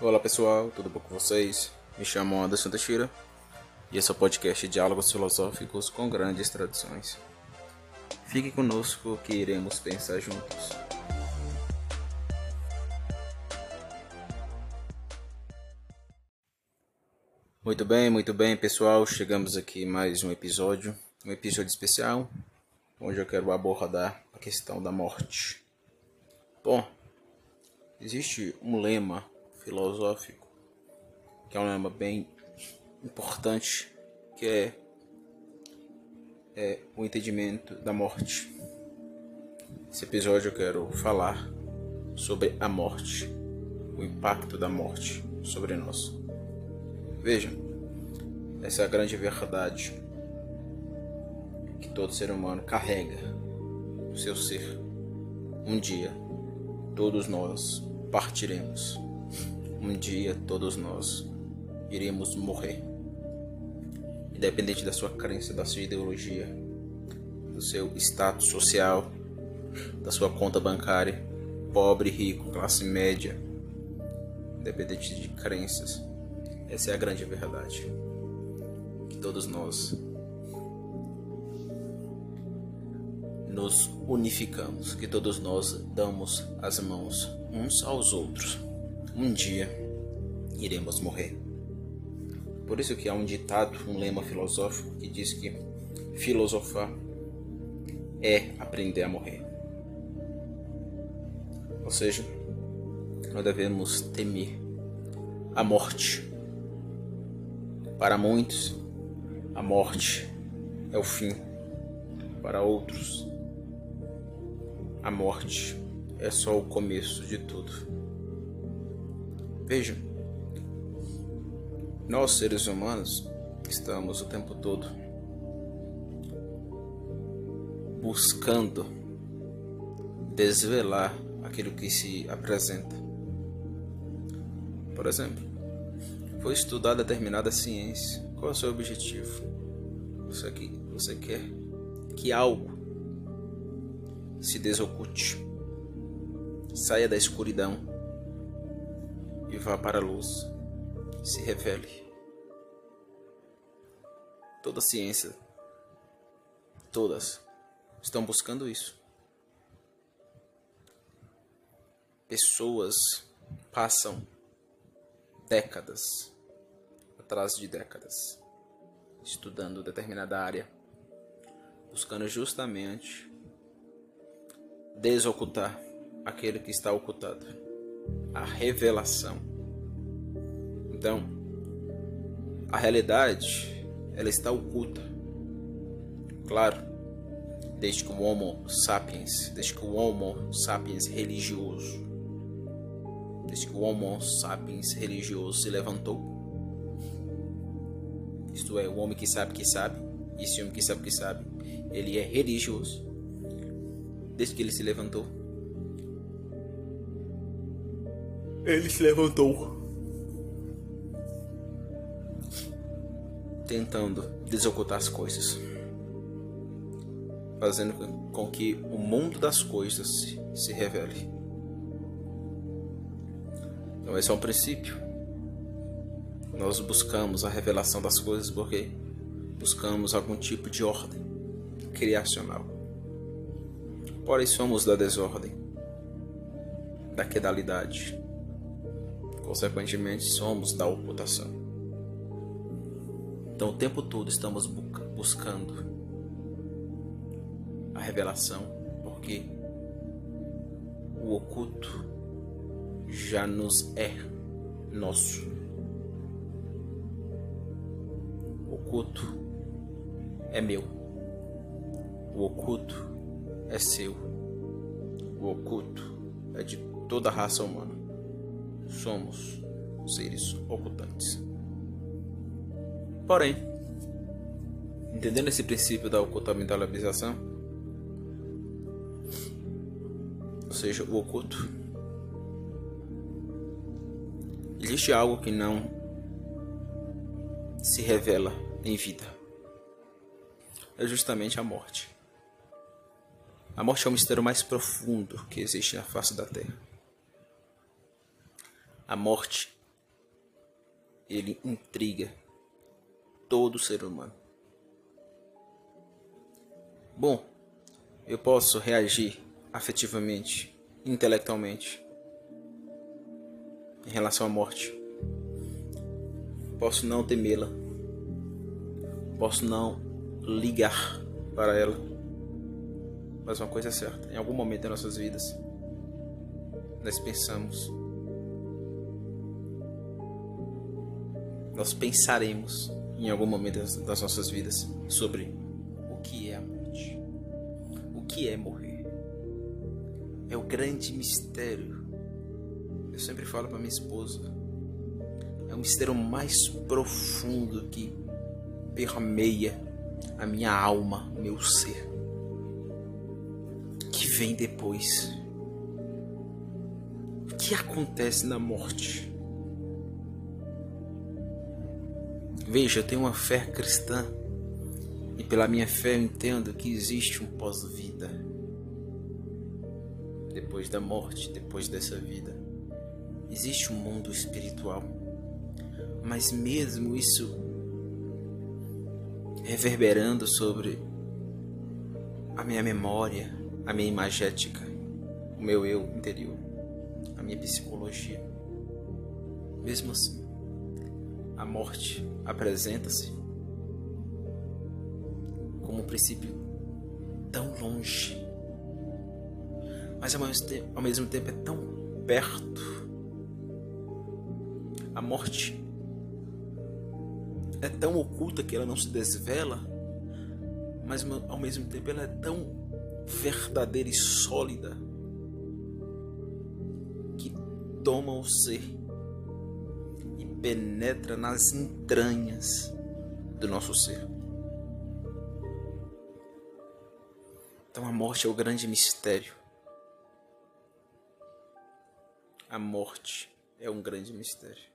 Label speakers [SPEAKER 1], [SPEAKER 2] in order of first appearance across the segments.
[SPEAKER 1] Olá pessoal, tudo bom com vocês? Me chamo Anderson Teixeira e esse é o podcast Diálogos Filosóficos com Grandes Tradições. Fique conosco que iremos pensar juntos. Muito bem, muito bem pessoal, chegamos aqui mais um episódio, um episódio especial, onde eu quero abordar a questão da morte. Bom, existe um lema filosófico, que é um lema bem importante, que é, é o entendimento da morte. Esse episódio eu quero falar sobre a morte, o impacto da morte sobre nós. Veja, essa é a grande verdade que todo ser humano carrega no seu ser. Um dia, todos nós partiremos. Um dia todos nós iremos morrer. Independente da sua crença, da sua ideologia, do seu status social, da sua conta bancária, pobre, rico, classe média, independente de crenças. Essa é a grande verdade. Que todos nós nos unificamos, que todos nós damos as mãos uns aos outros um dia iremos morrer. Por isso que há um ditado, um lema filosófico que diz que filosofar é aprender a morrer. Ou seja, nós devemos temer a morte. Para muitos, a morte é o fim. Para outros, a morte é só o começo de tudo. Veja, nós seres humanos estamos o tempo todo buscando desvelar aquilo que se apresenta. Por exemplo, foi estudar determinada ciência. Qual é o seu objetivo? Você, que, você quer que algo se desoculte, saia da escuridão e vá para a luz, se revele. Toda ciência, todas, estão buscando isso. Pessoas passam décadas atrás de décadas estudando determinada área, buscando justamente desocultar aquele que está ocultado a revelação. Então, a realidade ela está oculta. Claro, desde que o Homo sapiens, desde que o Homo sapiens religioso, desde que o Homo sapiens religioso se levantou. Isto é, o homem que sabe que sabe, esse homem que sabe que sabe, ele é religioso. Desde que ele se levantou, Ele se levantou. Tentando desocultar as coisas. Fazendo com que o mundo das coisas se revele. Então, esse é um princípio. Nós buscamos a revelação das coisas porque buscamos algum tipo de ordem criacional. Porém, somos da desordem, da quedalidade consequentemente somos da ocultação. Então o tempo todo estamos buscando a revelação, porque o oculto já nos é nosso. O oculto é meu. O oculto é seu. O oculto é de toda a raça humana somos seres ocultantes. Porém, entendendo esse princípio da ocultamentalização, ou seja, o oculto, existe algo que não se revela em vida. É justamente a morte. A morte é o mistério mais profundo que existe na face da Terra. A morte ele intriga todo ser humano. Bom, eu posso reagir afetivamente, intelectualmente em relação à morte. Posso não temê-la. Posso não ligar para ela. Mas uma coisa é certa, em algum momento das nossas vidas, nós pensamos, nós pensaremos em algum momento das nossas vidas sobre o que é a morte, o que é morrer. É o grande mistério. Eu sempre falo para minha esposa, é o mistério mais profundo que permeia a minha alma, meu ser, que vem depois. O que acontece na morte? Veja, eu tenho uma fé cristã e pela minha fé eu entendo que existe um pós-vida. Depois da morte, depois dessa vida, existe um mundo espiritual. Mas mesmo isso reverberando sobre a minha memória, a minha imagética, o meu eu interior, a minha psicologia. Mesmo assim, a morte apresenta-se como um princípio tão longe, mas ao mesmo tempo, é tão perto. A morte é tão oculta que ela não se desvela, mas ao mesmo tempo ela é tão verdadeira e sólida que toma o ser penetra nas entranhas do nosso ser. Então a morte é o grande mistério. A morte é um grande mistério.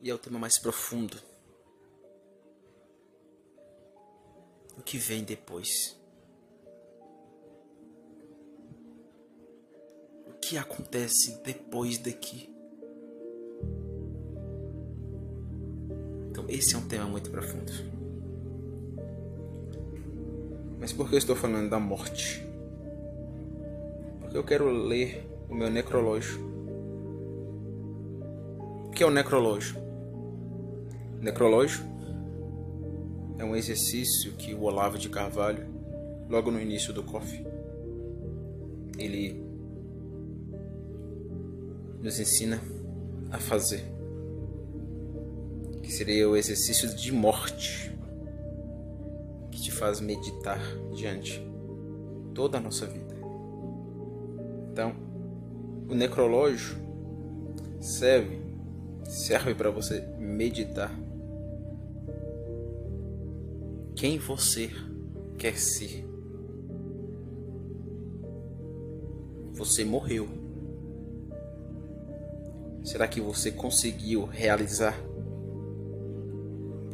[SPEAKER 1] E é o tema mais profundo. O que vem depois? Que acontece depois daqui? Então, esse é um tema muito profundo. Mas por que eu estou falando da morte? Porque eu quero ler o meu necrológio. O que é o necrológio? Necrológio é um exercício que o Olavo de Carvalho, logo no início do COF, ele nos ensina a fazer, que seria o exercício de morte, que te faz meditar diante toda a nossa vida. Então, o necrológio serve serve para você meditar quem você quer ser. Você morreu. Será que você conseguiu realizar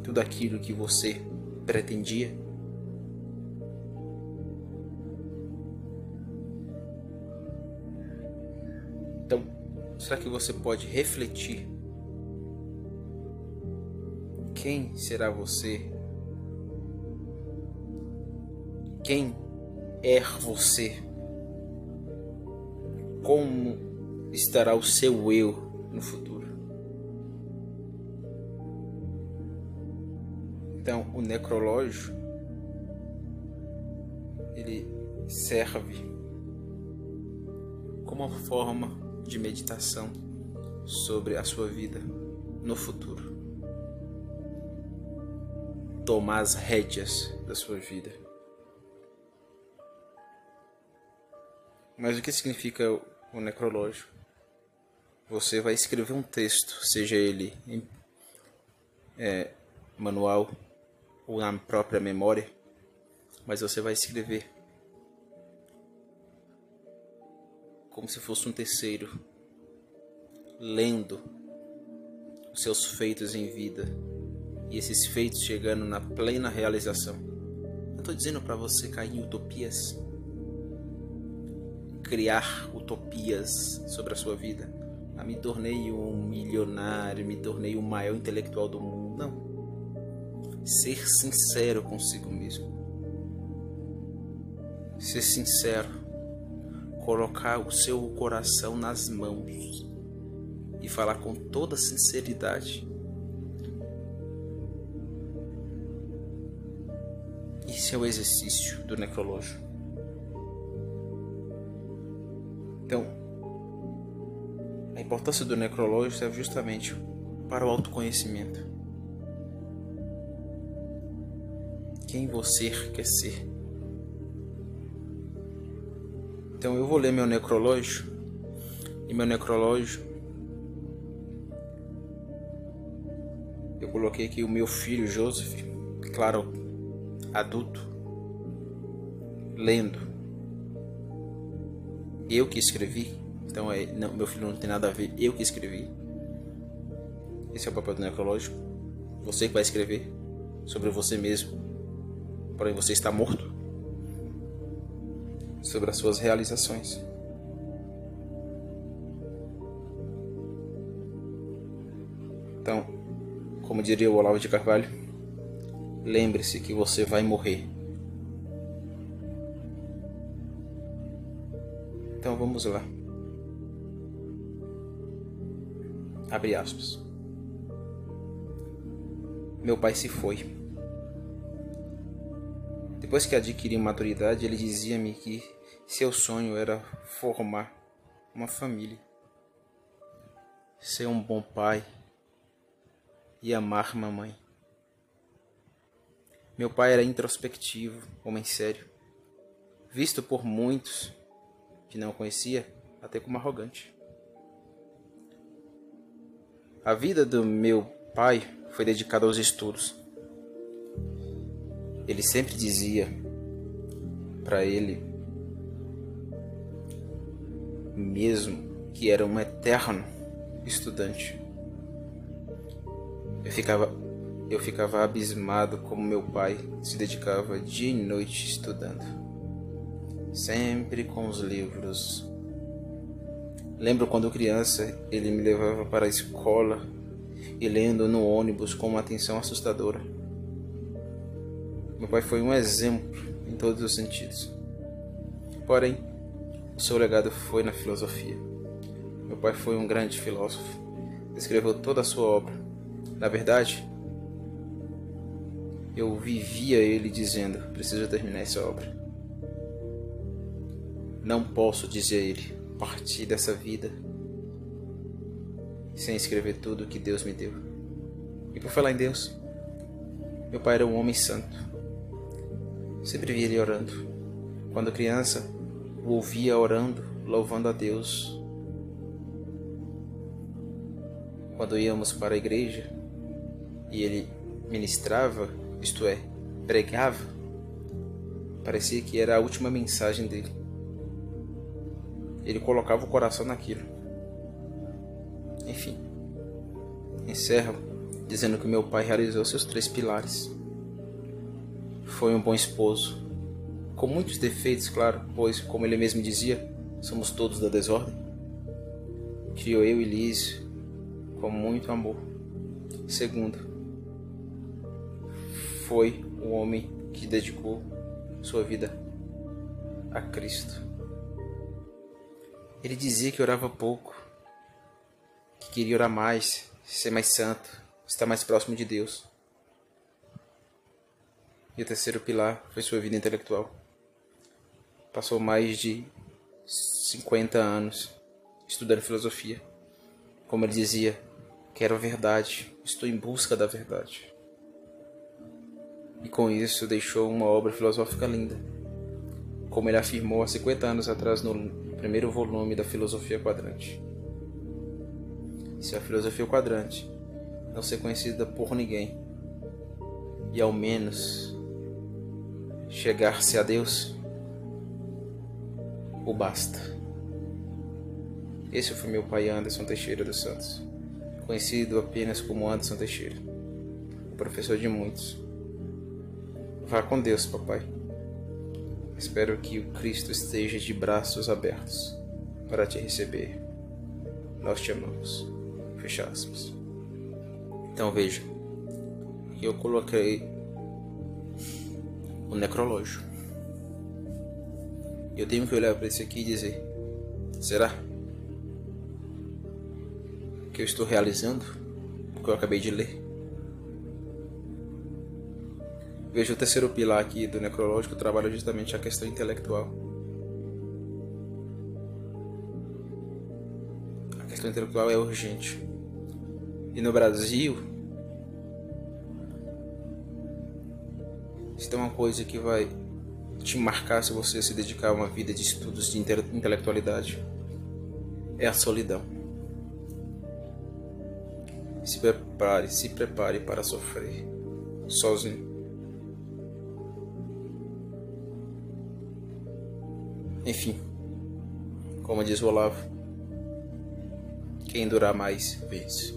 [SPEAKER 1] tudo aquilo que você pretendia? Então, será que você pode refletir? Quem será você quem é você? Como estará o seu eu no futuro? Então, o necrológio ele serve como uma forma de meditação sobre a sua vida no futuro. Tomar as rédeas da sua vida. Mas o que significa o necrológio? Você vai escrever um texto, seja ele em é, manual ou na própria memória, mas você vai escrever como se fosse um terceiro, lendo os seus feitos em vida e esses feitos chegando na plena realização. Não estou dizendo para você cair em utopias criar utopias sobre a sua vida, ah, me tornei um milionário, me tornei o maior intelectual do mundo. Não. Ser sincero consigo mesmo. Ser sincero. Colocar o seu coração nas mãos e falar com toda sinceridade. Esse é o exercício do necrológio. Então, importância do necrológio é justamente para o autoconhecimento. Quem você quer ser. Então eu vou ler meu necrológio e meu necrológio eu coloquei aqui o meu filho Joseph, claro, adulto, lendo. Eu que escrevi, então é, não, meu filho não tem nada a ver, eu que escrevi. Esse é o papel do necrológico. Você que vai escrever sobre você mesmo. Porém, você está morto. Sobre as suas realizações. Então, como diria o Olavo de Carvalho, lembre-se que você vai morrer. Então vamos lá. Abre aspas. Meu pai se foi. Depois que adquiri maturidade, ele dizia-me que seu sonho era formar uma família, ser um bom pai e amar mamãe. Meu pai era introspectivo, homem sério, visto por muitos que não conhecia até como arrogante. A vida do meu pai foi dedicada aos estudos. Ele sempre dizia para ele mesmo que era um eterno estudante. Eu ficava eu ficava abismado como meu pai se dedicava dia e noite estudando, sempre com os livros Lembro quando criança ele me levava para a escola e lendo no ônibus com uma atenção assustadora. Meu pai foi um exemplo em todos os sentidos. Porém, o seu legado foi na filosofia. Meu pai foi um grande filósofo. Escreveu toda a sua obra. Na verdade, eu vivia ele dizendo: preciso terminar essa obra. Não posso, dizer ele, partir dessa vida sem escrever tudo que Deus me deu. E por falar em Deus, meu pai era um homem santo. Sempre via ele orando. Quando criança, o ouvia orando, louvando a Deus. Quando íamos para a igreja e ele ministrava, isto é, pregava, parecia que era a última mensagem dele ele colocava o coração naquilo. Enfim, encerro dizendo que meu pai realizou seus três pilares. Foi um bom esposo, com muitos defeitos, claro, pois, como ele mesmo dizia, somos todos da desordem. Criou eu e Liz com muito amor. Segundo, foi o homem que dedicou sua vida a Cristo. Ele dizia que orava pouco, que queria orar mais, ser mais santo, estar mais próximo de Deus. E o terceiro pilar foi sua vida intelectual. Passou mais de 50 anos estudando filosofia. Como ele dizia, quero a verdade, estou em busca da verdade. E com isso deixou uma obra filosófica linda. Como ele afirmou há 50 anos atrás no primeiro volume da Filosofia Quadrante. Se a Filosofia Quadrante não ser conhecida por ninguém e ao menos chegar-se a Deus, o basta. Esse foi meu pai Anderson Teixeira dos Santos, conhecido apenas como Anderson Teixeira, o professor de muitos. Vá com Deus, papai. Espero que o Cristo esteja de braços abertos para te receber. nós te amamos. Fecha aspas. Então veja, eu coloquei o necrológio. Eu tenho que olhar para isso aqui e dizer: será que eu estou realizando o que eu acabei de ler? Veja o terceiro pilar aqui do necrológico trabalha justamente a questão intelectual. A questão intelectual é urgente. E no Brasil, se tem uma coisa que vai te marcar se você se dedicar a uma vida de estudos de intelectualidade, é a solidão. Se prepare, se prepare para sofrer sozinho. Como diz o Olavo, quem durar mais, vence.